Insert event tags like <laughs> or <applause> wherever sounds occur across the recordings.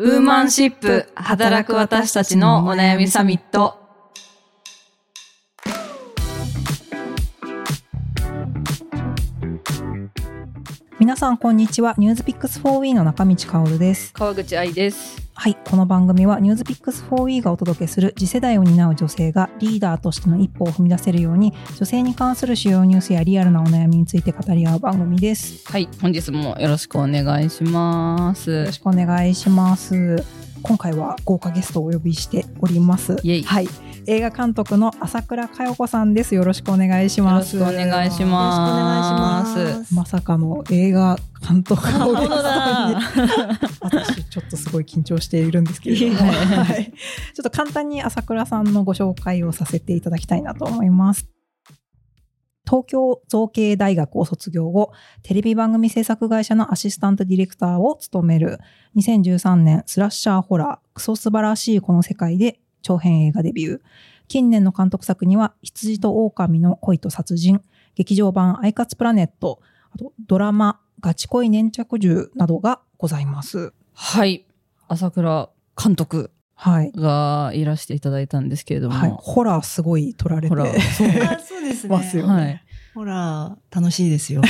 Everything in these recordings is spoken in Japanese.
ウーマンシップ働く私たちのお悩みサミット。皆さんこんにちは。ニュースピックス 4W の中道香です。川口愛です。はい。この番組はニュースピックス 4W がお届けする次世代を担う女性がリーダーとしての一歩を踏み出せるように女性に関する主要ニュースやリアルなお悩みについて語り合う番組です。はい、本日もよろしくお願いします。よろしくお願いします。今回は豪華ゲストをお呼びしております。はい映画監督の朝倉佳代子さんです。よろしくお願いします。よろしくお願いします。ますまさかの映画監督を本当だ。<laughs> 私ちょっとすごい緊張しているんですけれども、はい、ちょっと簡単に朝倉さんのご紹介をさせていただきたいなと思います。東京造形大学を卒業後、テレビ番組制作会社のアシスタントディレクターを務める。2013年スラッシャーホラークソ素晴らしいこの世界で長編映画デビュー。近年の監督作には羊と狼の恋と殺人、劇場版アイカツプラネット、あとドラマガチ恋粘着銃などがございます。はい、朝倉監督はい。がいらしていただいたんですけれども、はい、ホラーすごい撮られてホラーそうあ <laughs> そうですね。ますよねはい、ほら、楽しいですよ。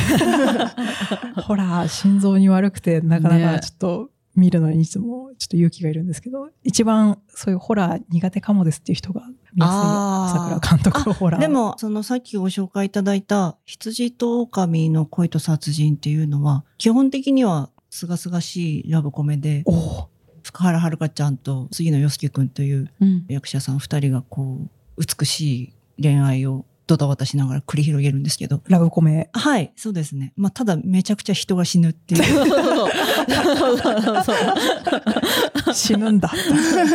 <laughs> ホラー心臓に悪くてなかなかねちょっと見るのにいつもちょっと勇気がいるんですけど、一番そういうホラー苦手かもですっていう人が見やすい朝倉監督のホラー。で、も、そのさっきご紹介いただいた、羊と狼の恋と殺人っていうのは、基本的には、すがすがしいラブコメで、福原遥ちゃんと杉野遥亮くんといううん役者さん二人がこう、美しい恋愛をドタバタしながら繰り広げるんですけど、ラブコメ。はい、そうですね。まあ、ただめちゃくちゃ人が死ぬっていう。<laughs> 死ぬんだ。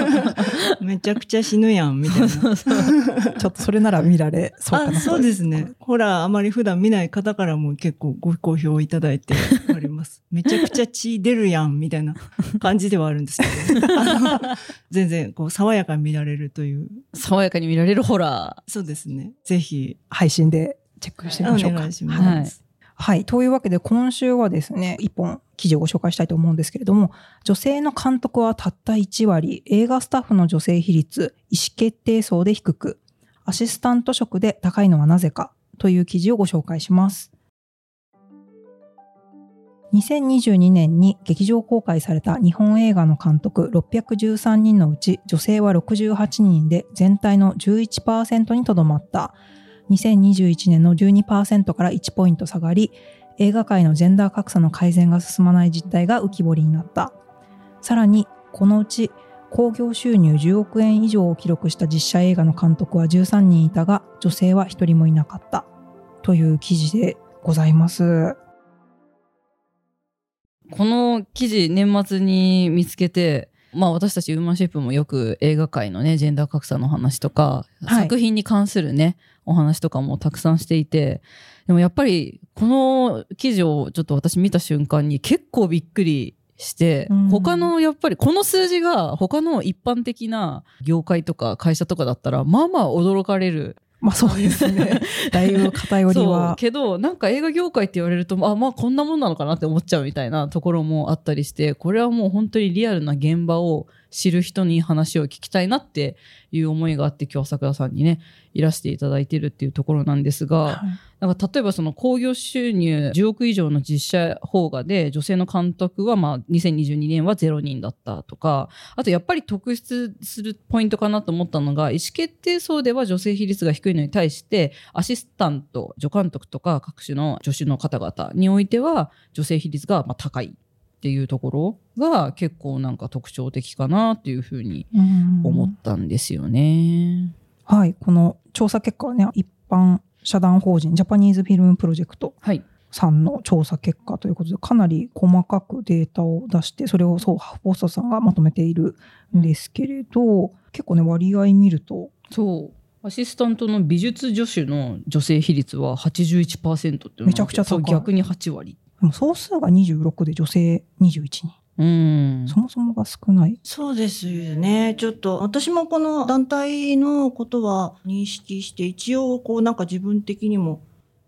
<laughs> めちゃくちゃ死ぬやん、みたいな。<laughs> ちょっとそれなら見られそうかなあそうですね。ホラーあまり普段見ない方からも結構ご好評いただいております。めちゃくちゃ血出るやんみたいな感じではあるんですけど、全然こう爽やかに見られるという。爽やかに見られるホラそうですね。ぜひ配信でチェックしてみおましょうか。願いしはいます。はい。というわけで、今週はですね、一本記事をご紹介したいと思うんですけれども、女性の監督はたった1割、映画スタッフの女性比率、意思決定層で低く、アシスタント職で高いのはなぜかという記事をご紹介します。2022年に劇場公開された日本映画の監督613人のうち女性は68人で全体の11%にとどまった。2021年の12%から1ポイント下がり、映画界のジェンダー格差の改善が進まない実態が浮き彫りになった。さらに、このうち興行収入10億円以上を記録した実写映画の監督は13人いたが、女性は1人もいなかった。という記事でございます。この記事年末に見つけてまあ私たちウーマンシップもよく映画界のねジェンダー格差の話とか、はい作品に関するねお話とかもたくさんしていてでもやっぱりこの記事をちょっと私見た瞬間に結構びっくりして、うん他のやっぱりこの数字が他の一般的な業界とか会社とかだったらまあまあ驚かれるまあそうですね。<laughs> だいぶ偏りそうは。けどなんか映画業界って言われるとあまあこんなもんなのかなって思っちゃうみたいなところもあったりしてこれはもう本当にリアルな現場を知る人に話を聞きたいなっていう思いがあって今日朝倉さんにねいらしていただいてるっていうところなんですが、はい。なんか例えばその興行収入10億以上の実写邦画で女性の監督はまあ2022年は0人だったとかあとやっぱり特筆するポイントかなと思ったのが意思決定層では女性比率が低いのに対してアシスタント助監督とか各種の助手の方々においては女性比率がまあ高いっていうところが結構なんか特徴的かなっていうふうにうん思ったんですよね。はい。この調査結果はね、一般社団法人ジャパニーズフィルムプロジェクトはい、さんの調査結果ということで、かなり細かくデータを出して、それをそう、ハフポストさんがまとめているんですけれど、結構ね、割合見ると、そうアシスタントの美術助手の女性比率は81%ってめちゃくちゃ高いそう逆に8割。でも総数が26で女性21人。うんそもそもが少ない。そうですよね。ちょっと、私もこの団体のことは認識して、一応、こうなんか自分的にも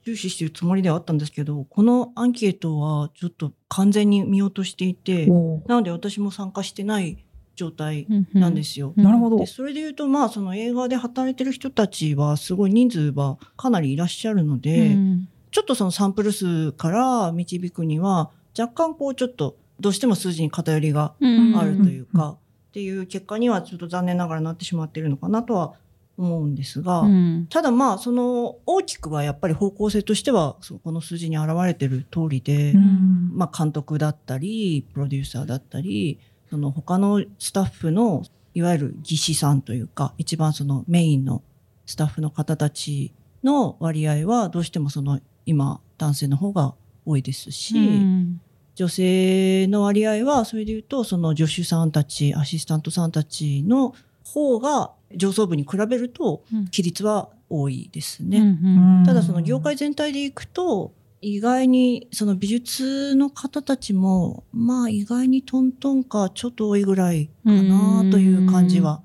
重視してるつもりではあったんですけど、このアンケートはちょっと完全に見落としていて、なので私も参加してない状態なんですよ。うんなるほどで。それで言うと、まあ、その映画で働いてる人たちは、すごい人数はかなりいらっしゃるので、うんちょっとそのサンプル数から導くには、若干こうちょっと、どうしても数字に偏りがうん。あるというか、っていう結果にはちょっと残念ながらなってしまっているのかなとは思うんですが、うん。ただまあ、その大きくはやっぱり方向性としては、そこの数字に現れてる通りで、うん。まあ監督だったり、プロデューサーだったり、その他のスタッフの、いわゆる技師さんというか、一番そのメインのスタッフの方たちの割合は、どうしてもその今、男性の方が多いですし、うん女性の割合は、それで言うと、その助手さんたち、アシスタントさんたちの方が上層部に比べると、比率は多いですね。うんただその業界全体でいくと、意外にその美術の方たちも、まあ意外にトントンかちょっと多いぐらいかなという感じは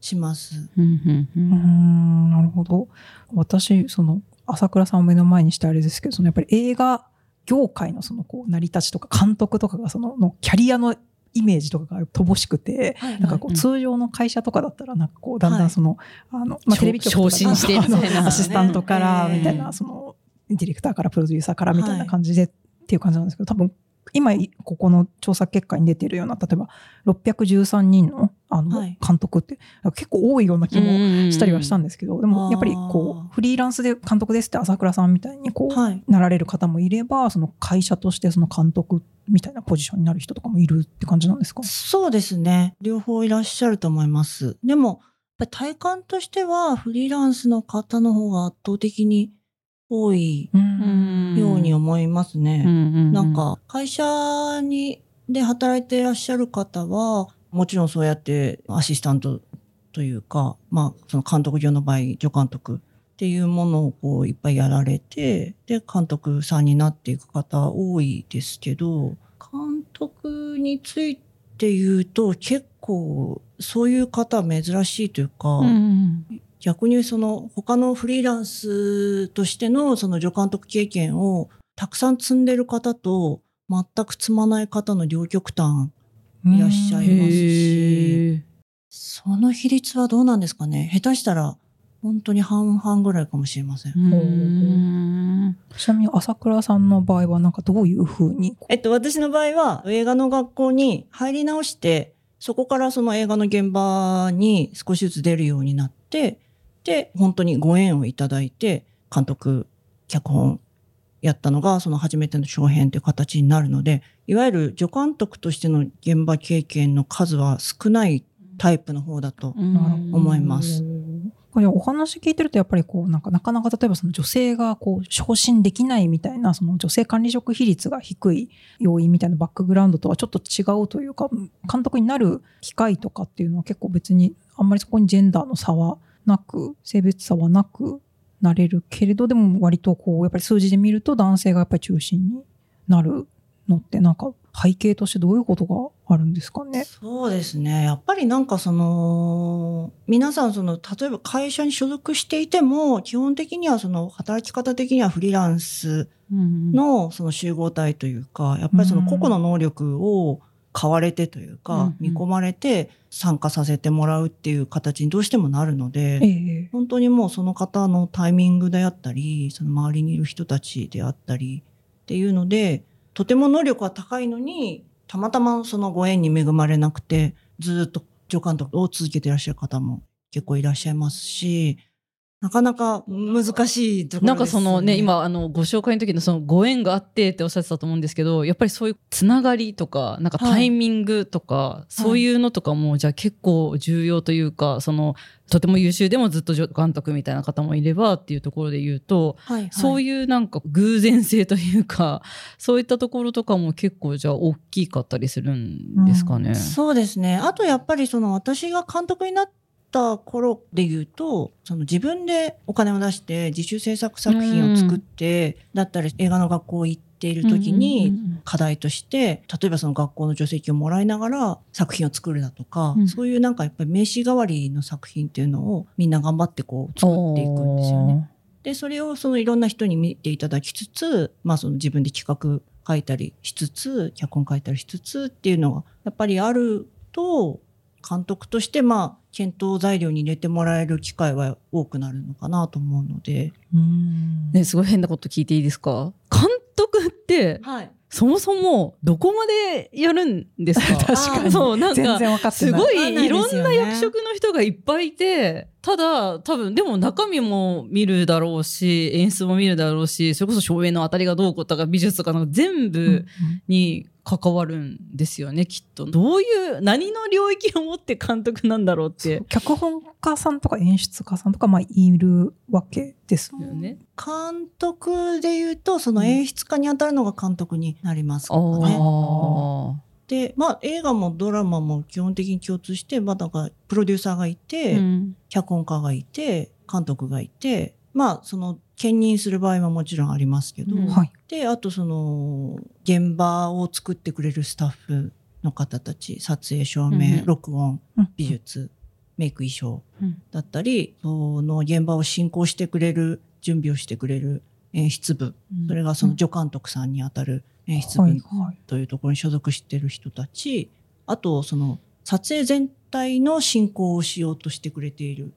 します。うんうんううんんなるほど。私、その、朝倉さんを目の前にしてあれですけど、そのやっぱり映画業界のそのこう成り立ちとか監督とかがそののキャリアのイメージとかが乏しくて、なんかこううん。通常の会社とかだったらなんかこうだんだはいんその、あの、まあ、昇テレビ局とか昇進してアシスタントからねみたいな、その、ディレクターからプロデューサーからみたいな感じでっていう感じなんですけど、多分今ここの調査結果に出てるような、例えば613人のあのはい監督って結構多いような気もしたりはしたんでですけど、でもやっぱりこう、フリーランスで監督ですって朝倉さんみたいにこう、はい。なられる方もいれば、その会社としてその監督みたいなポジションになる人とかもいるって感じなんですか？そうですね。両方いらっしゃると思います。でも、やっぱり体感としてはフリーランスの方の方が圧倒的に多いうん。ように思いますね。ななんか、会社に、で働いていらっしゃる方は、もちろんそうやってアシスタントというか、まあ、その監督業の場合、助監督っていうものをこういっぱいやられて、で、監督さんになっていく方多いですけど、監督について言うと結構そういう方は珍しいというか、逆にその他のフリーランスとしてのその助監督経験をたくさん積んでる方と全く積まない方の両極端いらっしゃいますし、その比率はどうなんですかね？下手したら本当に半々ぐらいかもしれません。ちなみに朝倉さんの場合はなんかどういうふうに？えっと、私の場合は映画の学校に入り直して、そこからその映画の現場に少しずつ出るようになって、で、本当にご縁をいただいて、監督、脚本やったのが、その初めての長編という形になるので、いわゆる助監督としての現場経験の数は少ないタイプの方だと。思いますこれお話聞いてるとやっぱりこうなんかなかなか例えばその女性がこう昇進できないみたいなその女性管理職比率が低い要因みたいなバックグラウンドとはちょっと違うというか監督になる機会とかっていうのは結構別にあんまりそこにジェンダーの差はなく性別差はなくなれるけれどでも割とこうやっぱり数字で見ると男性がやっぱり中心になるのってなんか背景としてどういうことがあるんですかね？そうですね。やっぱりなんかその、皆さんその、例えば会社に所属していても、基本的にはその、働き方的にはフリーランスのその集合体というか、やっぱりその個々の能力を買われてというかん、見込まれて参加させてもらうっていう形にどうしてもなるので、ええ。本当にもうその方のタイミングであったり、その周りにいる人たちであったりっていうので、とても能力は高いのに、たまたまそのご縁に恵まれなくて、ずっと助監督を続けていらっしゃる方も結構いらっしゃいますし、なかなか難しいところです、ね。なんかそのね、今、あの、ご紹介の時のそのご縁があってっておっしゃってたと思うんですけど、やっぱりそういうつながりとか、なんかタイミングとか、そういうのとかも、じゃあ結構重要というか、その、とても優秀でもずっと助監督みたいな方もいればっていうところで言うと、はいはい、そういうなんか偶然性というか、そういったところとかも結構じゃあ大きかったりするんですかね。そうですね。あとやっぱりその私が監督になった頃で言うと、その自分でお金を出して自主制作作品を作って、だったり映画の学校行っている時うんうんにうん。課題として、例えばその学校の助成金をもらいながら作品を作るだとか、うん。そういうなんかやっぱり名刺代わりの作品っていうのをみんな頑張ってこう作っていくんですよね。で、それをそのいろんな人に見ていただきつつ、まあその自分で企画書いたりしつつ、脚本書いたりしつつっていうのがやっぱりあると、監督としてまあ検討材料に入れてもらえる機会は多くなるのかなと思うので。うんね、すごい変なこと聞いていいですか？監督って、はい。そもそもどこまでやるんですか？<laughs> 確かにそう、なんか、全然分かってない。すごいいいろんな役職の人がいっぱいいて、ただ多分でも中身も見るだろうし、演出も見るだろうし、それこそ照明の当たりがどうこうとか美術とかなんか全うん部に関わるんですよね、きっと。どういう、何の領域を持って監督なんだろうって。脚本家さんとか演出家さんとかまあいるわけですもんね。ね、監督で言うと、その演出家に当たるのが監督になりますかあらね。あ。で、まあ映画もドラマも基本的に共通して、まあだからプロデューサーがいて、うん脚本家がいて、監督がいて、まあその兼任する場合はもちろんありますけど、うんはい。で、あとその現場を作ってくれるスタッフの方たち、撮影、照明、うん録音、うん美術、メイク、衣装うんだったり、その現場を進行してくれる、準備をしてくれる演出部、それがその助監督さんにあたる演出部。というところに所属している人たち、あとその撮影全体の進行をしようとしてくれている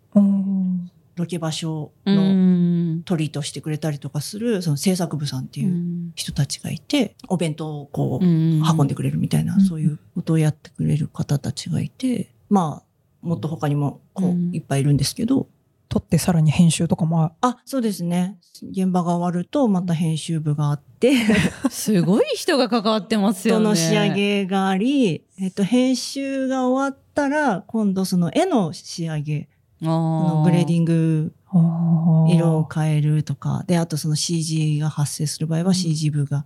ロケ場所うのん。トリートしてくれたりとかするその制作部さんっていう人たちがいて、お弁当をこう運んでくれるみたいな、うん。そういうことをやってくれる方たちがいて、まあ、もっと他にもこう、うん。いっぱいいるんですけど、撮ってさらに編集とかもああ、そうですね。現場が終わるとまた編集部があって、<laughs> すごい人が関わってますよね。その仕上げがあり、えっと、編集が終わったら、今度その絵の仕上げ、のー。グレーディング、色を変えるとか、で、あとその CG が発生する場合は CG 部が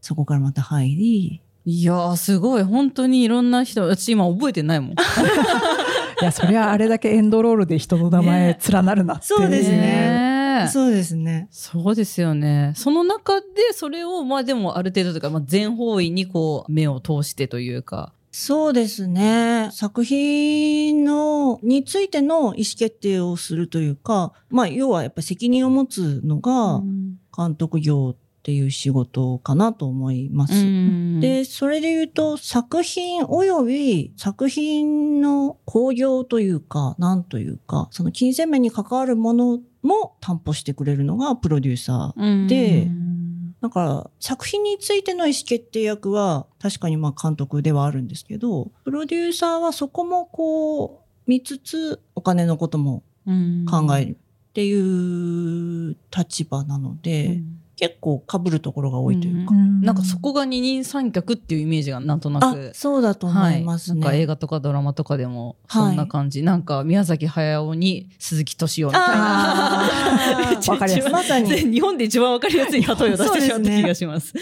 そこからまた入り、いやーすごい。本当にいろんな人私今覚えてないもん。<laughs> <laughs> いや、そりゃあれだけエンドロールで人の名前連なるなって。そうですねそうですね。そうですよね。その中でそれをまあでもある程度というか、まあ、全方位にこう目を通してというか。そうですね。作品の、についての意思決定をするというか、まあ、要はやっぱり責任を持つのが監督業っていう仕事かなと思います。うんで、それで言うと、作品及び作品の興行というか、なんというか、その金銭面に関わるものも担保してくれるのがプロデューサー。でうんだから、作品についての意思決定役は、確かにまあ監督ではあるんですけど、プロデューサーはそこもこう、見つつ、お金のことも考えるっていう立場なので、うん結構被るところが多いというか。うんなんかそこが二人三脚っていうイメージがなんとなあく、。そうだと思いますね。なんか映画とかドラマとかでもそんな感じ。なんか宮崎駿に鈴木敏夫みたいな。<laughs> わかりやすいまさに。日本で一番わかりやすい例えを出してしまった気がします。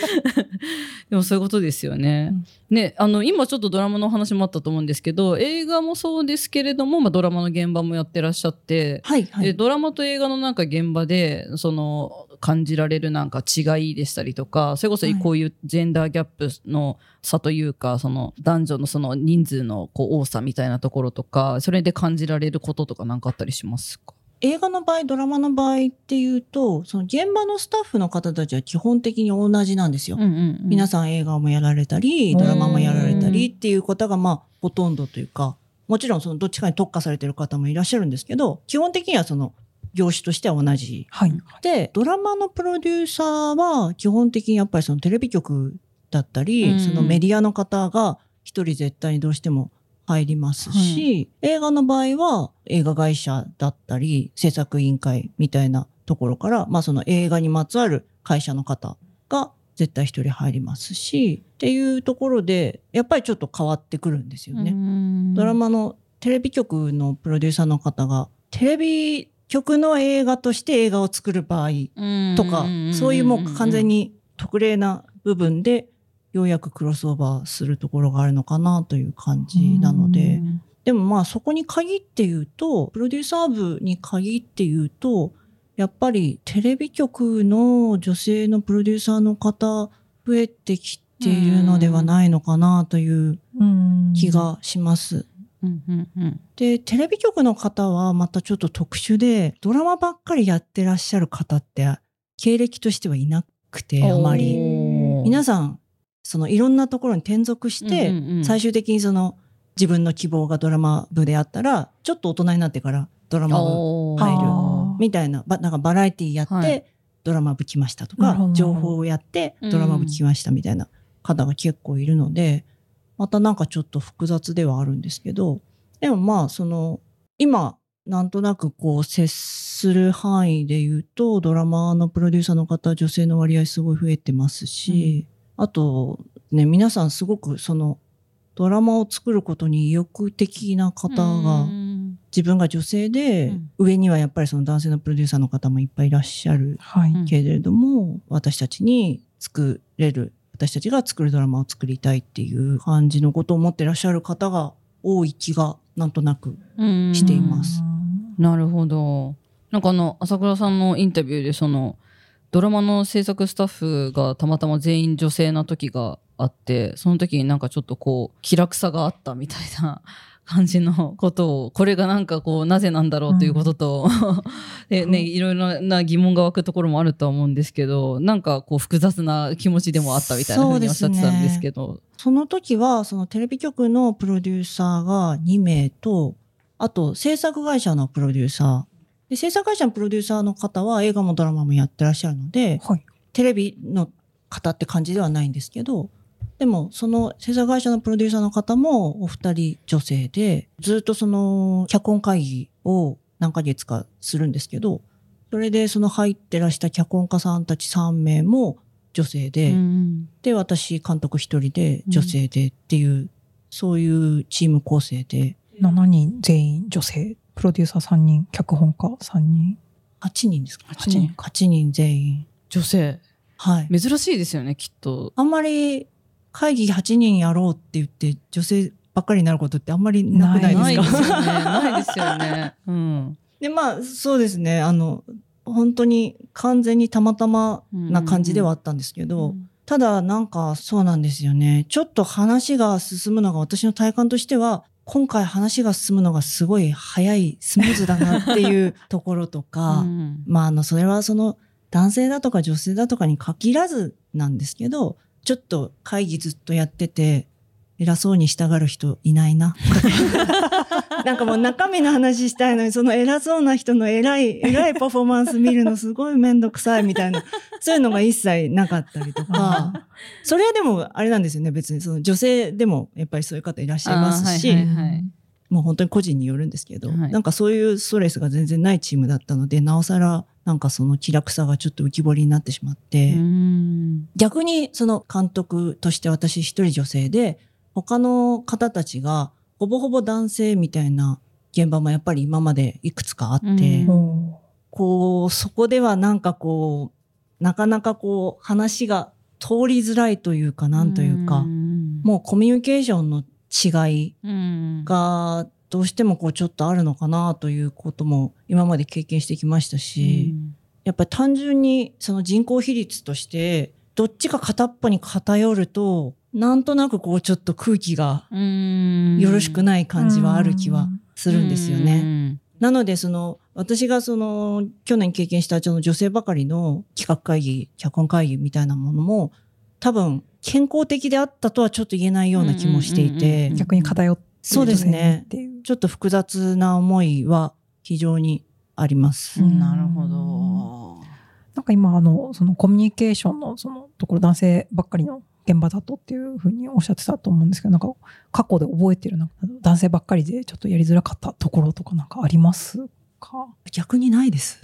でもそういうことですよね。ね、あの、今ちょっとドラマのお話もあったと思うんですけど、映画もそうですけれども、まあドラマの現場もやってらっしゃって、はいはい。でドラマと映画のなんか現場でその感じられるなんか違いでしたりとかそれこそはい。こういうジェンダーギャップの差というかその男女のその人数のこう多さみたいなところとかそれで感じられることとか何かあったりしますか？映画の場合、ドラマの場合っていうと、その現場のスタッフの方たちは基本的に同じなんですよ。皆ささん映画もやられたり、ドラマもやられたりっていう方がまあほとんどというか、もちろんそのどっちかに特化されてる方もいらっしゃるんですけど、基本的にはその業種としては同じ。はい。で、ドラマのプロデューサーは基本的にやっぱりそのテレビ局だったり、うんそのメディアの方が一人絶対にどうしても入りますし、映画の場合は映画会社だったり、制作委員会みたいなところから、まあその映画にまつわる会社の方が絶対一人入りますし、っていうところで、やっぱりちょっと変わってくるんですよね。ドラマのテレビ局のプロデューサーの方が、テレビ局の映画として映画を作る場合とか、そういうもう完全に特例な部分で、ようやくクロスオーバーするところがあるのかなという感じなので、でもまあそこに限って言うと、プロデューサー部に限って言うと、やっぱりテレビ局の女性のプロデューサーの方増えてきているのではないのかなという気がします。うんうんうん。で、テレビ局の方はまたちょっと特殊で、ドラマばっかりやってらっしゃる方って、経歴としてはいなくて、あまり。皆さん、そのいろんなところに転属して、うんうん。うん最終的にその自分の希望がドラマ部であったら、ちょっと大人になってからドラマ部入るみたいな、ばなんかバラエティやって、はい。ドラマ部来ましたとか情報をやってドラマ部来ましたみたいな方が結構いるので、またなんかちょっと複雑ではあるんですけど、でもまあその、今、なんとなくこう接する範囲で言うと、ドラマのプロデューサーの方、女性の割合すごい増えてますし、あとね、皆さんすごくそのドラマを作ることに意欲的な方が、うん。自分が女性で、うん。上にはやっぱりその男性のプロデューサーの方もいっぱいいらっしゃるはい。うんけれども、私たちに作れる、私たちが作るドラマを作りたいっていう感じのことを思ってらっしゃる方が多い気がなんとなく。していますなるほど。なんかあの、朝倉さんのインタビューで、その、ドラマの制作スタッフがたまたま全員女性な時があって、その時になんかちょっとこう、気楽さがあったみたいな感じのことを、これがなんかこう、なぜなんだろうということと、でね、いろいろな疑問が湧くところもあるとは思うんですけど、なんかこう、複雑な気持ちでもあったみたいなふうにおっしゃってたんですけど。その時は、そのテレビ局のプロデューサーが2名と、あと制作会社のプロデューサー。で制作会社のプロデューサーの方は映画もドラマもやってらっしゃるので、はい。テレビの方って感じではないんですけど、でもその制作会社のプロデューサーの方もお二人女性で、ずっとその脚本会議を何ヶ月かするんですけど、それでその入ってらした脚本家さんたち3名も女性で、うんで、私監督一人で女性でっていう、そういうチーム構成で、7人全員女性。プロデューサー3人、脚本家3人。8人ですか？8人 ?8 人全員。女性。はい。珍しいですよね、きっと。あんまり会議8人やろうって言って女性ばっかりになることってあんまりなくないないですかですよね。<laughs> ないですよね。うん。で、まあそうですね。あの、本当に完全にたまたまな感じではあったんですけど、ただなんかそうなんですよね。ちょっと話が進むのが私の体感としては、今回話が進むのがすごい早い、スムーズだなっていうところとか、<laughs> うんまああの、それはその男性だとか女性だとかに限らずなんですけど、ちょっと会議ずっとやってて、偉そうにしたがる人いないな。<laughs> なんかもう中身の話したいのに、その偉そうな人の偉い、偉いパフォーマンス見るのすごいめんどくさいみたいな、そういうのが一切なかったりとか、それはでもあれなんですよね、別に。その女性でもやっぱりそういう方いらっしゃいますし、あーはいはいはい。もう本当に個人によるんですけど、はい。なんかそういうストレスが全然ないチームだったので、なおさらなんかその気楽さがちょっと浮き彫りになってしまって、うん。逆にその監督として私一人女性で、他の方たちがほぼほぼ男性みたいな現場もやっぱり今までいくつかあって、こう、そこではなんかこう、なかなかこう話が通りづらいというか、なんというか、ん。もうコミュニケーションの違いうん。がどうしてもこうちょっとあるのかなということも今まで経験してきましたし、やっぱり単純にその人口比率としてどっちか片っぽに偏るとなんとなくこうちょっと空気がうん。よろしくない感じはある気はするんですよね。ね。なのでその私がその去年経験したその女性ばかりの企画会議、脚本会議みたいなものも多分健康的であったとはちょっと言えないような気もしていうんうんうんてうん、逆に偏ってそうですねっていう。ちょっと複雑な思いは非常にあります。うんなるほど。なんか今、あの、そのコミュニケーションのそのところ、男性ばっかりの現場だとっていうふうにおっしゃってたと思うんですけど、なんか過去で覚えてるなんか男性ばっかりでちょっとやりづらかったところとかなんかありますか？逆にないです。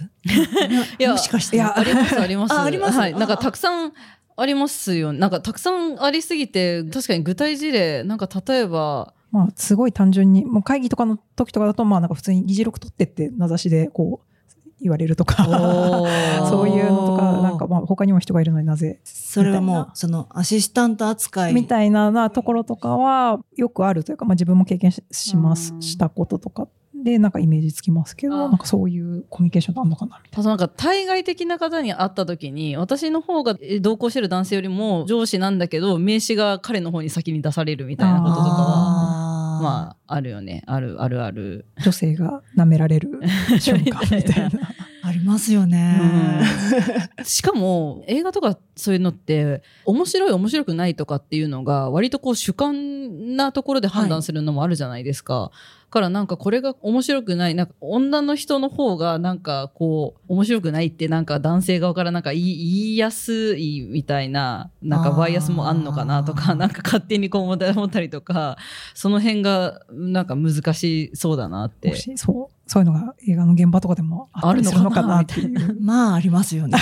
いやもしかして。いや、あります、あります。ああります？はい。あなんかたくさんありますよ。なんかたくさんありすぎて、確かに具体事例、なんか例えば、まあ、すごい単純に、もう会議とかの時とかだと、まあなんか普通に議事録取ってって名指しでこう言われるとか、<laughs> そういうのとか、なんかまあ他にも人がいるのになぜ？それはもうそのアシスタント扱い。みたいななところとかはよくあるというか、まあ自分も経験ししますう、ん。したこととかでなんかイメージつきますけあど、なんかそういうコミュニケーションってあるのかなみたいあとなんか対外的な方に会った時に私の方がえ同行してる男性よりも上司なんだけど名刺が彼の方に先に出されるみたいなこととかは。あまあ、あるよね。ある、あるある。女性が舐められる瞬間みたいな。<laughs> ありますよね。<laughs> しかも、映画とかそういうのって、面白い面白くないとかっていうのが、割とこう主観なところで判断するのもあるじゃないですか。だからなんかこれが面白くない、なんか女の人の方がなんかこう、面白くないってなんか男性側からなんか言いやすいみたいな、なんかバイアスもあんのかなとか、なんか勝手にこう思ったりとか、その辺がなんか難しそうだなってそう、そういうのが映画の現場とかでもあるのかなっていう。まあ、ありますよね。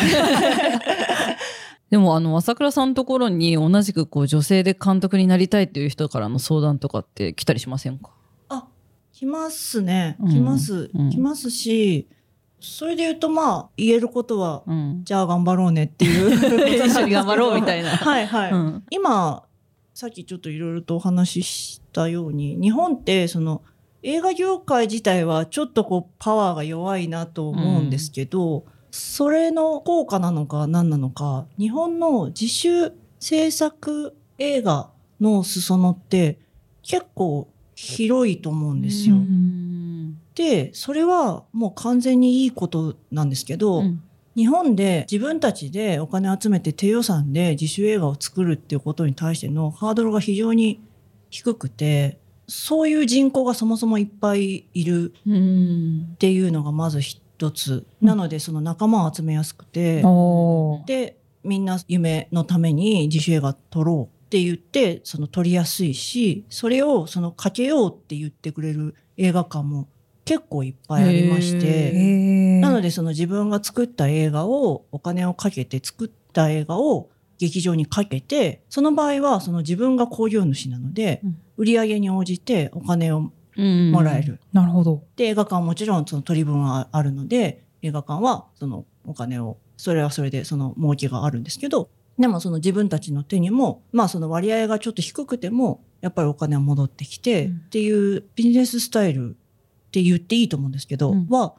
でもあの朝倉さんのところに同じくこう女性で監督になりたいっていう人からの相談とかって来たりしませんか？あ、来ますね。うん来ます。うん来ますし、それで言うと、まあ、言えることは、うん。じゃあ頑張ろうねっていう。一緒に頑張ろうみたいな <laughs> はいはい。うん。今、さっきちょっといろいろとお話ししたように、日本ってその映画業界自体はちょっとこうパワーが弱いなと思うんですけど、それの効果なのか何なのか、日本の自主制作映画の裾野って結構広いと思うんですよ。うん。で、それはもう完全にいいことなんですけど、うん。日本で自分たちでお金集めて低予算で自主映画を作るっていうことに対してのハードルが非常に低くて、そういう人口がそもそもいっぱいいるうん。っていうのがまず一つ。なのでその仲間を集めやすくて、おーで、みんな夢のために自主映画撮ろうって言って、その撮りやすいし、それをそのかけようって言ってくれる映画館も結構いっぱいありましへて、なのでその自分が作った映画をお金をかけて作った映画を劇場にかけて、その場合はその自分が興行主なのでうん、売り上げに応じてお金をうんもらえ。る。なるほど。で、映画館はもちろんその取り分はあるので、映画館はそのお金を、それはそれでその儲けがあるんですけど、でもその自分たちの手にも、まあその割合がちょっと低くても、やっぱりお金は戻ってきて、うんっていうビジネススタイルって言っていいと思うんですけど、うんは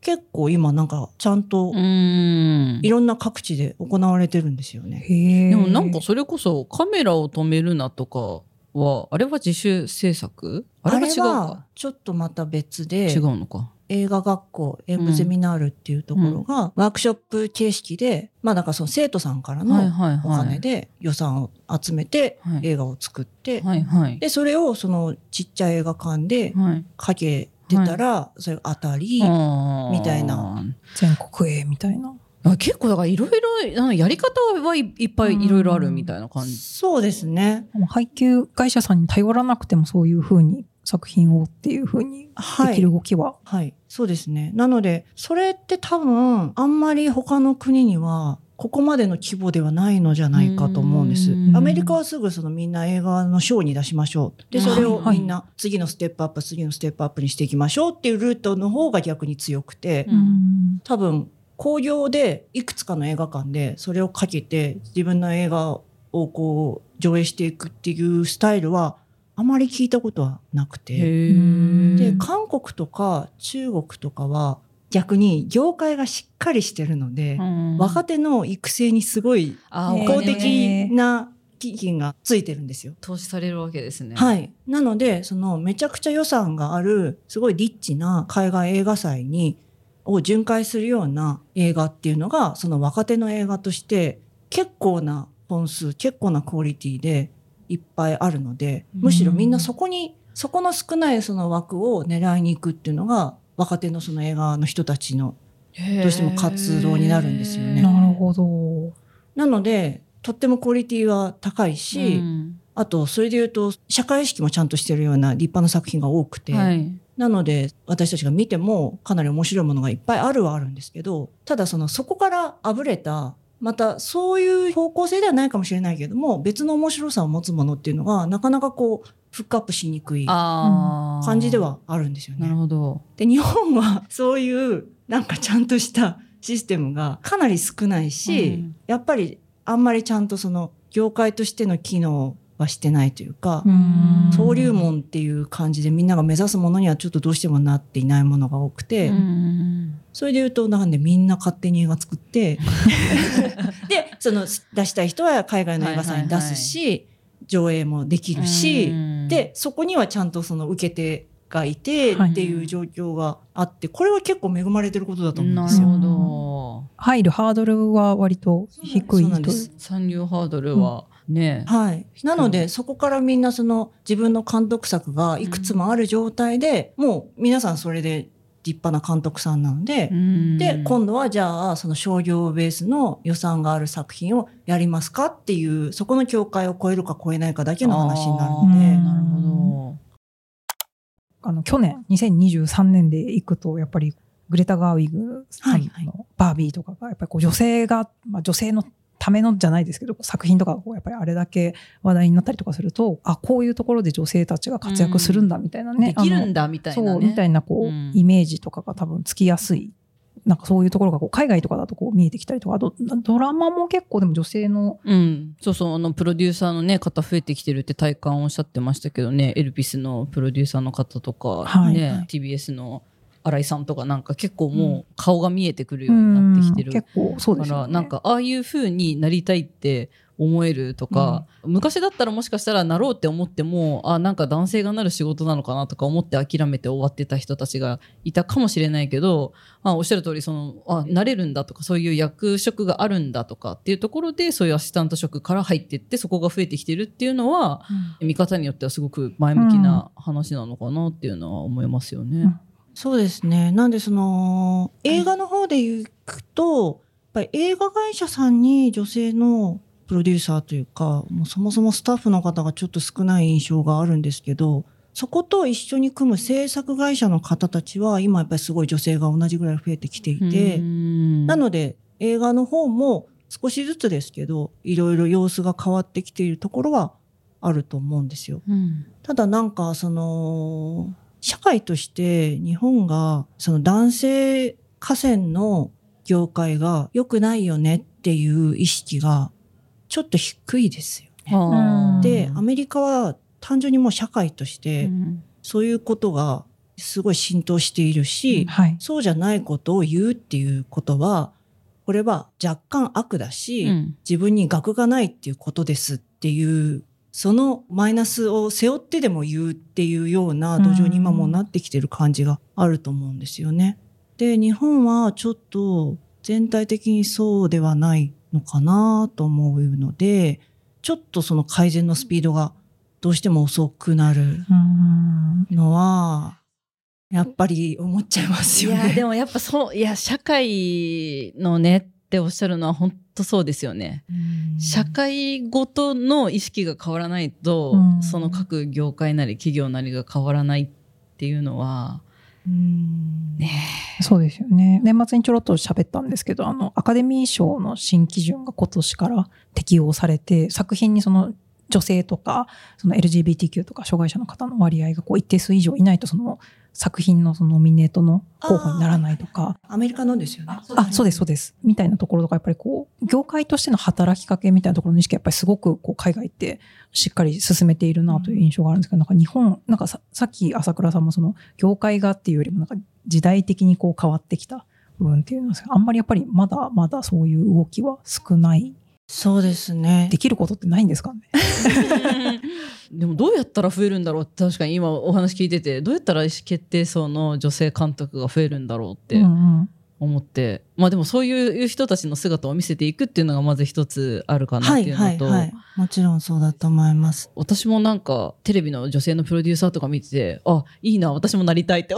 結構今なんかちゃんとうんい。ろんな各地で行われてるんですよね。でもなんかそれこそカメラを止めるなとかは、あれは自主制作？あれは違うか。ちょっとまた別違で、うのか。映画学校、映画ゼミナールっていうところが、ワークショップ形式で、まあだからその生徒さんからはいのはいおはい。金で予算を集めてはい映画を作って、はいはい。で、それをそのちっちゃい映画館ではい。かけてたら、それが当たり、みたいな。全国営みたいな。あ結構だからいろいろやり方はいいっぱいいろいろあるみたいな感じ。そうですね。配給会社さんに頼らなくてもそういうふうに作品をっていうふうにはいできる。動きは。はい。そうですね。なので、それって多分、あんまり他の国には、ここまでの規模ではないのじゃないかと思うんですう。んアメリカはすぐそのみんな映画のショーに出しましょう。で、それをはいみんな次のステップアップ、次のステップアップにしていきましょうっていうルートの方が逆に強くて、うん多分、興行でいくつかの映画館でそれをかけて自分の映画をこう上映していくっていうスタイルはあまり聞いたことはなくて。で、韓国とか中国とかは逆に業界がしっかりしてるので、うん若手の育成にすごい公的な基金がついてるんですよ。投資されるわけですね。はい。なので、そのめちゃくちゃ予算がある、すごいリッチな海外映画祭に、を巡回するような映画っていうのが、その若手の映画として、結構な本数、結構なクオリティでいっぱいあるので、むしろみんなそこに、そこの少ないその枠を狙いに行くっていうのが、若手のその映画の人たちの、どうしても活動になるんですよねなるほど。なので、とってもクオリティは高いし、うんあと、それで言うと、社会意識もちゃんとしてるような立派な作品が多くて、はい。なので、私たちが見てもかなり面白いものがいっぱいあるはあるんですけど、ただその、そこからあぶれた、またそういう方向性ではないかもしれないけども、別の面白さを持つものっていうのが、なかなかこう、フックアップしにくい。感じで。はあるんですよなるね。ほど。で、日本はそういう、なんかちゃんとしたシステムがかなり少ないし、うんやっぱりあんまりちゃんとその、業界としての機能はしてないというか、うん。登竜門っていう感じでみんなが目指すものにはちょっとどうしてもなっていないものが多くて、うん。それで言うとなんでみんな勝手に映画作って <laughs> でその出したい人は海外の映画祭に出すし、上映もできるし、うん。で、そこにはちゃんとその受け手がいてはい。っていう状況があって、これは結構恵まれてることだと思うんなるですよ。ほど。入るハードルは割と低いそうなんとです。参入ハードルはね、はい。なので、そこからみんなその自分の監督作がいくつもある状態で、もう皆さんそれで立派な監督さんなので、うん。で、今度はじゃあ、その商業ベースの予算がある作品をやりますかっていう、そこの境界を超えるか超えないかだけの話になるので、なるほあの去年2023年で行くとやっぱりグレタ・ガーウィグさんのバービーとかがやっぱりこう女性が、まあ、女性のためのじゃないですけど作品とかがこうやっぱりあれだけ話題になったりとかするとあこういうところで女性たちが活躍するんだみたいなど。ね、できるんだだみたいそなね。うみたいなこう、うんイメージとかが多分つきやすいなんかそういうところがこう海外とかだとこう見えてきたりとかドラマも結構でも女性のうん、そうそうあのプロデューサーの、ね、方増えてきてるって体感おっしゃってましたけどねエルピスのプロデューサーの方とか、はいねはい TBS の新井さんとかなんか結構もう顔が見えてくるようになってきてる、うん。結構そうでだからなんかああいう風になりたいって思えるとか、昔だったらもしかしたらなろうって思ってもあなんか男性がなる仕事なのかなとか思って諦めて終わってた人たちがいたかもしれないけど、まあ、おっしゃる通りそのあなれるんだとかそういう役職があるんだとかっていうところでそういうアシスタント職から入っていってそこが増えてきてるっていうのは見方によってはすごく前向きな話なのかなっていうのは思いますよね。うんそうですね。なんでその、映画の方で行くと、やっぱり映画会社さんに女性のプロデューサーというか、もうそもそもスタッフの方がちょっと少ない印象があるんですけど、そこと一緒に組む制作会社の方たちは、今やっぱりすごい女性が同じぐらい増えてきていて、ななので映画の方も少しずつですけど、いろいろ様子が変わってきているところはあると思うんですよ。うんただなんかその社会として日本がその男性河川の業界が良くないよねっていう意識がちょっと低いですよね。で、アメリカは単純にもう社会としてうん。そういうことがすごい浸透しているし、はい。そうじゃないことを言うっていうことは、これは若干悪だし、うん。自分に学がないっていうことですっていう、そのマイナスを背負ってでも言うっていうような土壌に今もうなってきてる感じがあると思うんですよね。で、日本はちょっと全体的にそうではないのかなと思うので、ちょっとその改善のスピードがどうしても遅くなるうんのは、やっぱり思っちゃいますいよね。やでもやっぱそういや社会のねっておっしゃるのは本当そうですよね。うん社会ごとの意識が変わらないと、うんその各業界なり企業なりが変わらないっていうのはうんねそうですよね。年末にちょろっと喋ったんですけど、あの、アカデミー賞の新基準が今年から適用されて、作品にその女性とか、その LGBTQ とか障害者の方の割合がこう一定数以上いないと、その作品のそのノミネートの候補にならないとか、アメリカのですよね。あ、そうです、そうです。みたいなところとか、やっぱりこう、業界としての働きかけみたいなところの意識がやっぱりすごく、こう、海外ってしっかり進めているなという印象があるんですけど、なんか日本、なんかささっき朝倉さんもその、業界がっていうよりも、なんか時代的にこう変わってきた部分っていうんですが、あんまりやっぱりまだまだそういう動きは少ない。そうですねで。きることってないんですかね。<laughs> でもどうやったら増えるんだろうって確かに今お話聞いててどうやったら意思決定層の女性監督が増えるんだろうってうんうん思って、まあでもそういう人たちの姿を見せていくっていうのがまず一つあるかなはいっていうのと、はいはい。もちろんそうだと思います。私もなんかテレビの女性のプロデューサーとか見ててあいいな私もなりたいって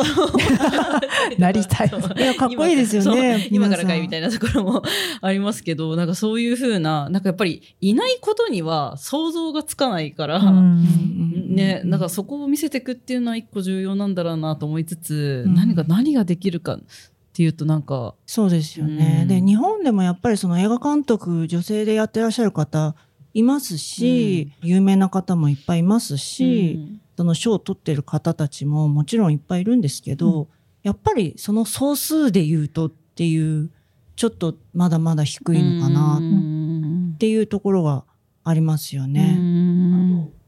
<laughs> なりたい。いやかっこいいですよね。今からかいみたいなところもありますけど <laughs> なんかそういうふうななんかやっぱりいないことには想像がつかないから、うんね、なんかそこを見せていくっていうのは一個重要なんだろうなと思いつつ、うん。何が何ができるかっていうとなんかそうですよね。うん。で、日本でもやっぱりその映画監督、女性でやってらっしゃる方いますし、有名な方もいっぱいいますし、うん。その賞を取ってる方たちももちろんいっぱいいるんですけど、やっぱりその総数で言うとっていう、ちょっとまだまだ低いのかなうん。っていうところがありますよね。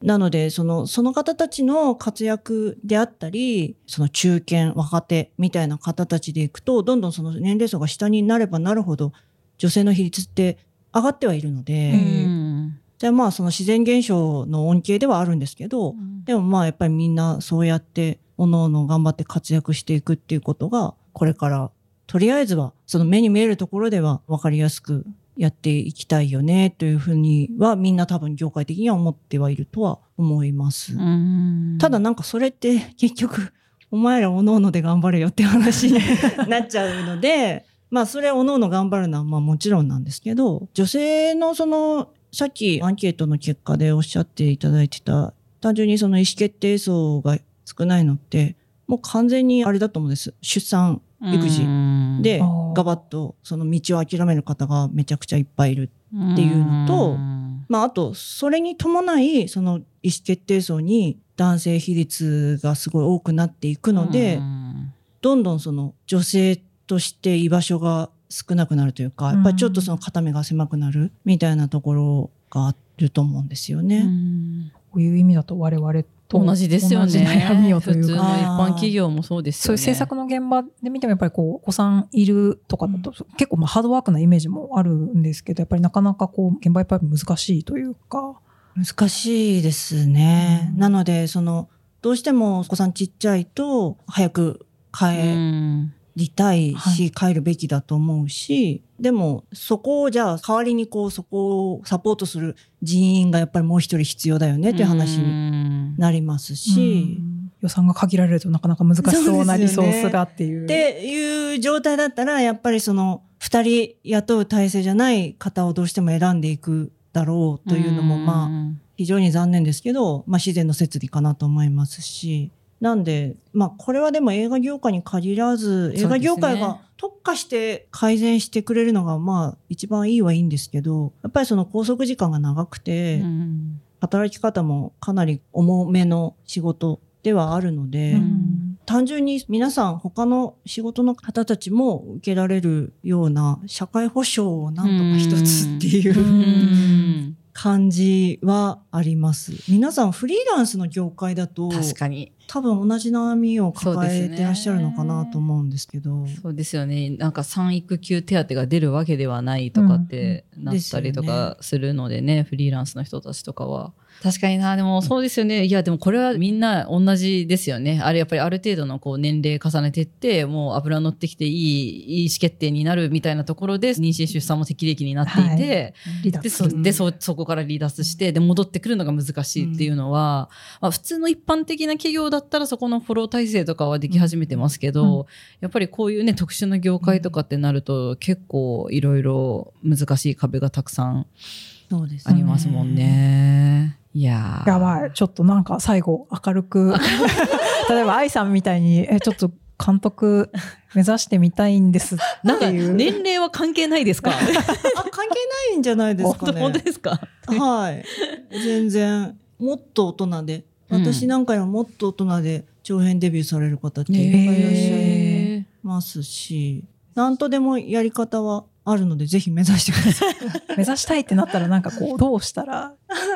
うんなので、その、その方たちの活躍であったり、その中堅、若手みたいな方たちでいくと、どんどんその年齢層が下になればなるほど、女性の比率って上がってはいるので、うん。じゃあまあその自然現象の恩恵ではあるんですけど、でもまあやっぱりみん。なそうやって各々頑張って活躍していくっていうことがこれからとりあえずはその目に見えるところでは分かりやすくやっていきたいよねというふうにはみんな多分業界的には思ってはいるとは思います。うんただなんかそれって結局 <laughs> お前らおのおので頑張れよって話に <laughs> なっちゃうのでまあそれはおのおの頑張るのはまあもちろんなんですけど女性のそのさっきアンケートの結果でおっしゃっていただいてた単純にその意思決定層が少ないのってもう完全にあれだと思うんです。出産育児。うん。でガバッとその道を諦める方がめちゃくちゃいっぱいいるっていうのとうん。まあ、あと、それに伴い、その意思決定層に男性比率がすごい多くなっていくので、うん。どんどんその女性として居場所が少なくなるというか、やっぱりちょっとその肩身が狭くなるみたいなところがあると思うんですようね。ん。こういう意味だと我々と同じですよね。同じ悩みをと普通の一いうか。般企業もそうですよね。そういう政策の現場で見てもやっぱりこうお子さんいるとかだと結構まあハードワークなイメージもあるんですけどやっぱりなかなかこう現場やっぱり難しいというか。難しいですね。うんなので、その、どうしてもお子さんちっちゃいと、早くう帰んりたいし、帰るべきだと思うし、でも、そこをじゃあ、代わりにこう、そこをサポートする人員がやっぱりもう一人必要だよねっていう話になりますし、予算が限られるとなかなか難しそうなリソースがっていう。っていう状態だったら、やっぱりその、二人雇う体制じゃない方をどうしても選んでいくだろうというのも、まあ、あ、非常に残念ですけど、まあ、自然の摂理かなと思いますし、なんで、まあ、これはでも映画業界に限らず、映画業界が特化して改善してくれるのが、まあ、一番いいはいいんですけど、やっぱりその拘束時間が長くて、うん。働き方もかなり重めの仕事ではあるので、うん。単純に皆さん他の仕事の方たちも受けられるような社会保障をなんとか一つっていううん <laughs> 感じはあります。皆さんフリーランスの業界だと確かに。多分同じ悩みを抱えてらっしゃるのかなと思うんですけど。そうですよね。なんか産育休手当が出るわけではないとかってなったりとかするのでね、フリーランスの人たちとかは。確かにな、でもそうですよね。いや、でもこれはみんな同じですよね。あれやっぱりある程度のこう年齢重ねてって、もう油乗ってきていい、いい意思決定になるみたいなところで、妊娠出産も適齢期になっていて、離脱。でそでそそこから離脱してで戻ってくるのが難しいっていうのは、まあ、普通の一般的な企業だったらそこのフォロー体制とかはでき始めてますけど、うん。やっぱりこういうね特殊な業界とかってなると、結構いろいろ難しい壁がたくさんありますもんね。いやーやばい。ちょっとなんか最後明るく。<laughs> 例えば愛さんみたいに、え、ちょっと監督目指してみたいんですなんかっていう。年齢は関係ないですか？<laughs> あ、関係ないんじゃないですか <laughs> 本当本当ね。ですか？はい。全然、もっと大人で、うん私なんかよりももっと大人で長編デビューされる方っていっぱいいらっしゃいへますし、なんとでもやり方はあるので、ぜひ目指してください。目指したいってなったらなんかこう、どうしたら、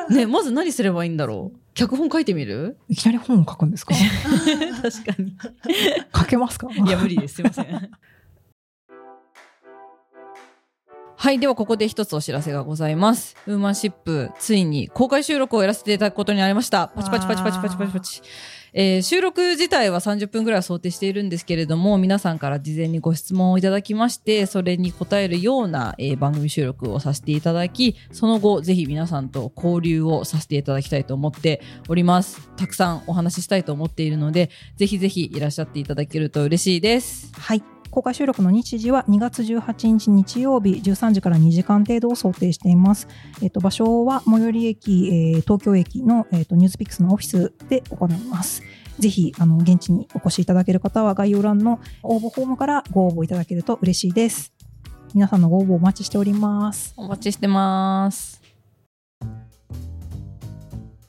ー <laughs> ねまず何すればいいんだろう？脚本書いてみる？いきなり本を書くんですか？<laughs> 確かに書けますか？いや、無理です。すいません。<laughs> はい。では、ここで一つお知らせがございます。ウーマンシップ、ついに公開収録をやらせていただくことになりました。パチパチパチパチパチパチパチ。えー収録自体は30分ぐらいは想定しているんですけれども、皆さんから事前にご質問をいただきまして、それに答えるような、えー番組収録をさせていただき、その後、ぜひ皆さんと交流をさせていただきたいと思っております。たくさんお話ししたいと思っているので、ぜひぜひいらっしゃっていただけると嬉しいです。はい。公開収録の日時は2月18日日曜日13時から2時間程度を想定しています。えっと、場所は最寄り駅、えー東京駅の、えっと、ニュースピックスのオフィスで行います。ぜひ、あの、現地にお越しいただける方は概要欄の応募フォームからご応募いただけると嬉しいです。皆さんのご応募お待ちしております。お待ちしてます。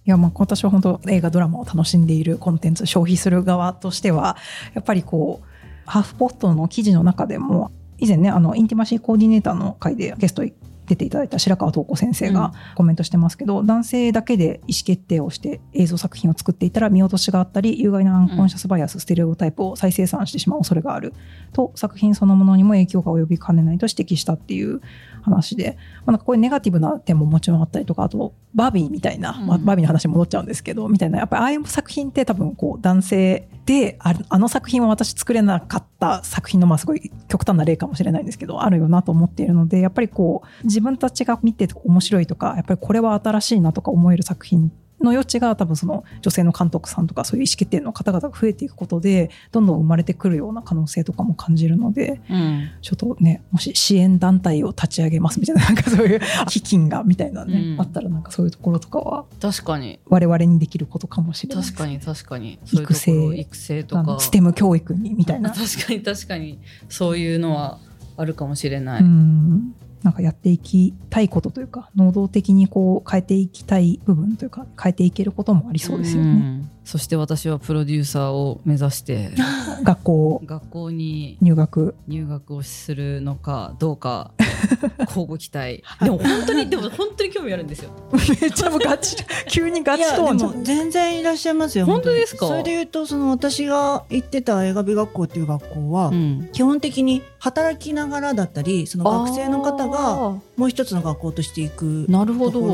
いや、まあ、私は本当映画ドラマを楽しんでいるコンテンツ消費する側としてはやっぱりこうハーフポットの記事の中でも以前ねあのインティマシーコーディネーターの回でゲスト出ていただいた白川東子先生がコメントしてますけど、男性だけで意思決定をして映像作品を作っていたら見落としがあったり有害なアンコンシャスバイアス、ステレオタイプを再生産してしまう恐れがあると作品そのものにも影響が及びかねないと指摘したっていう話で、まあ、なんかこういうネガティブな点ももちろんあったりとかあとバービーみたいな、まあ、バービーの話に戻っちゃうんですけどみたいな。やっぱりああいう作品って多分こう男性でああの作品は私作れなかった作品のまあすごい極端な例かもしれないんですけどあるよなと思っているのでやっぱりこう自分たちが見てて面白いとかやっぱりこれは新しいなとか思える作品の余地が多分その女性の監督さんとかそういう意思決定の方々が増えていくことでどんどん生まれてくるような可能性とかも感じるのでうん。ちょっとねもし支援団体を立ち上げますみたいななんかそういう <laughs> 基金がみたいなね、うん。あったらなんかそういうところとかは確かに。我々にできることかもしれない。確かに確かに。そういうところ育成とか。ステム教育にみたいな。<laughs> 確かに確かに。そういうのはあるかもしれない、うんなんかやっていきたいことというか能動的にこう変えていきたい部分というか変えていけることもありそうですよね。んそして私はプロデューサーを目指して <laughs> 学校学校に入学。入学をするのかどうか <laughs> 交互期待。でも本当にでも本当に興味あるんですよ。<laughs> めっちゃもうガチ急にガチいやでトーンじゃん。も全然いらっしゃいますよ本当ですか？それで言うとその私が行ってた映画美学校っていう学校は、うん。基本的に働きながらだったりその学生の方があもう一つの学校として行くーなるほど。とこ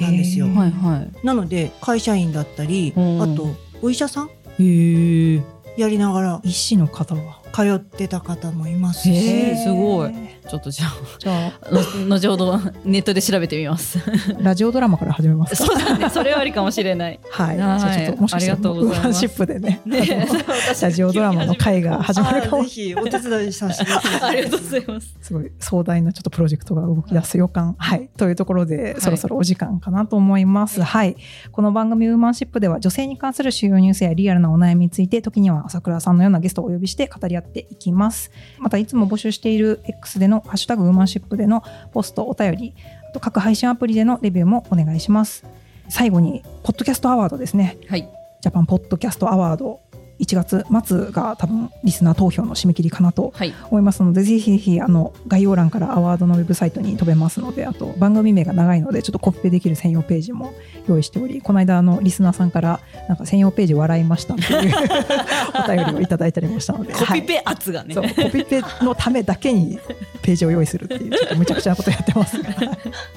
ろなんですよ。はいはい。なので会社員だったりうん。あとお医者さん？へえ。やりながら。医師の方は？通ってた方もいますし、すごい。へちょっとじゃあーじゃあ。の後ほどネットで調べてみます。ラジオドラマから始めますか？そうだね。それはありかもしれない。はい、はい。じゃあちょっともしかしたらありがとうございます。ウーマンシップでね。ね。<laughs> ラジオドラマの会が始まるかも。ぜひお手伝いさせてありがとうございます。すごい壮大なちょっとプロジェクトが動き出す予感。はい。というところで、い。そろそろお時間かなと思います。はい。この番組ウーマンシップでは女性に関する主要ニュースやリアルなお悩みについて、時には朝倉さんのようなゲストをお呼びして語り合っていきます。また、いつも募集している X でのハッシュタグウーマンシップでのポスト、お便り、あと各配信アプリでのレビューもお願いします。最後に、ポッドキャストアワードですね。はいジャパンポッドキャストアワード。1月末が多分リスナー投票の締め切りかなとはい。思いますのでぜひぜひあの概要欄からアワードのウェブサイトに飛べますのであと番組名が長いのでちょっとコピペできる専用ページも用意しておりこの間あのリスナーさんからなんか専用ページ笑いましたっていう <laughs> お便りをいただいたりもしたのでコピペ圧がね、はいコピペのためだけにページを用意するっていう <laughs> ちょっとむちゃくちゃなことやってます。が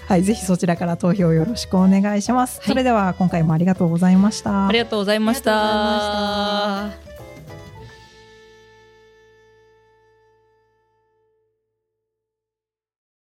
はいぜひそちらから投票よろしくお願いします、はい。それでは今回もありがとうございました。ありがとうございました